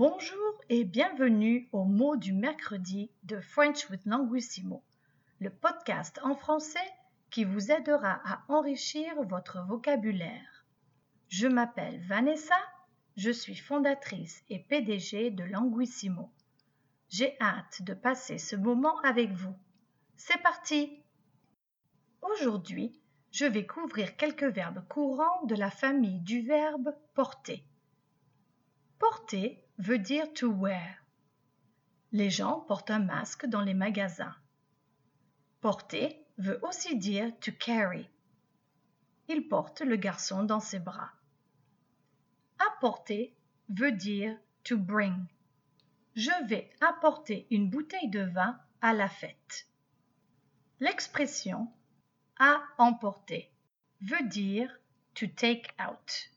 Bonjour et bienvenue au mot du mercredi de French with Languissimo, le podcast en français qui vous aidera à enrichir votre vocabulaire. Je m'appelle Vanessa, je suis fondatrice et PDG de Languissimo. J'ai hâte de passer ce moment avec vous. C'est parti Aujourd'hui, je vais couvrir quelques verbes courants de la famille du verbe porter. Porter veut dire to wear. Les gens portent un masque dans les magasins. Porter veut aussi dire to carry. Il porte le garçon dans ses bras. Apporter veut dire to bring. Je vais apporter une bouteille de vin à la fête. L'expression à emporter veut dire to take out.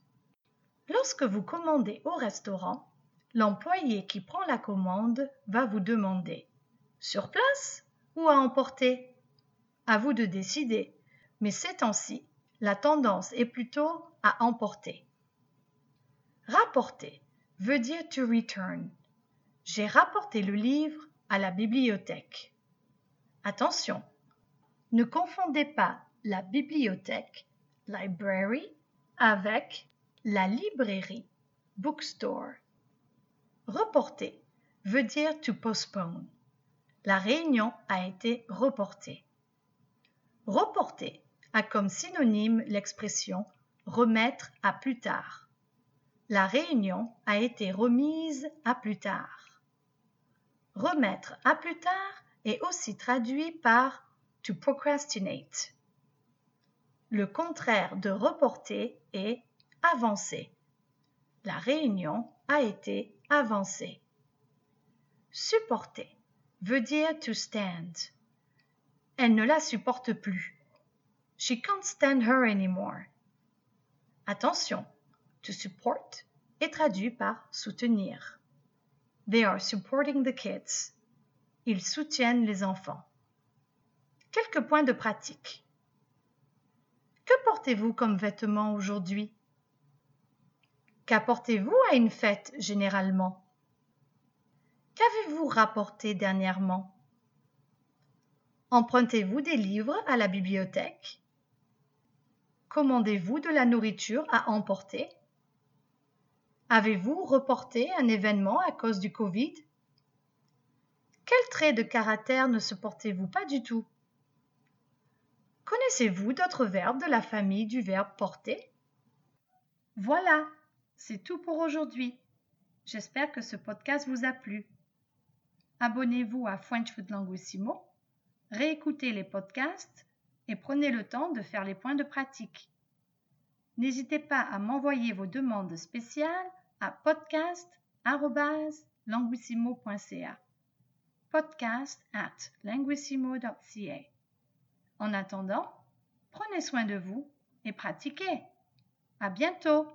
Lorsque vous commandez au restaurant, l'employé qui prend la commande va vous demander sur place ou à emporter? À vous de décider, mais ces temps-ci, la tendance est plutôt à emporter. Rapporter veut dire to return. J'ai rapporté le livre à la bibliothèque. Attention, ne confondez pas la bibliothèque, library, avec la librairie, bookstore. Reporter veut dire to postpone. La réunion a été reportée. Reporter a comme synonyme l'expression remettre à plus tard. La réunion a été remise à plus tard. Remettre à plus tard est aussi traduit par to procrastinate. Le contraire de reporter est avancer. La réunion a été avancée. Supporter veut dire to stand. Elle ne la supporte plus. She can't stand her anymore. Attention, to support est traduit par soutenir. They are supporting the kids. Ils soutiennent les enfants. Quelques points de pratique. Que portez-vous comme vêtements aujourd'hui? Qu'apportez-vous à une fête généralement? Qu'avez-vous rapporté dernièrement? Empruntez-vous des livres à la bibliothèque? Commandez-vous de la nourriture à emporter? Avez-vous reporté un événement à cause du Covid? Quel trait de caractère ne supportez-vous pas du tout? Connaissez-vous d'autres verbes de la famille du verbe porter? Voilà, c'est tout pour aujourd'hui. J'espère que ce podcast vous a plu. Abonnez-vous à French Food Languissimo, réécoutez les podcasts et prenez le temps de faire les points de pratique. N'hésitez pas à m'envoyer vos demandes spéciales à podcast.languissimo.ca podcast en attendant, prenez soin de vous et pratiquez. À bientôt!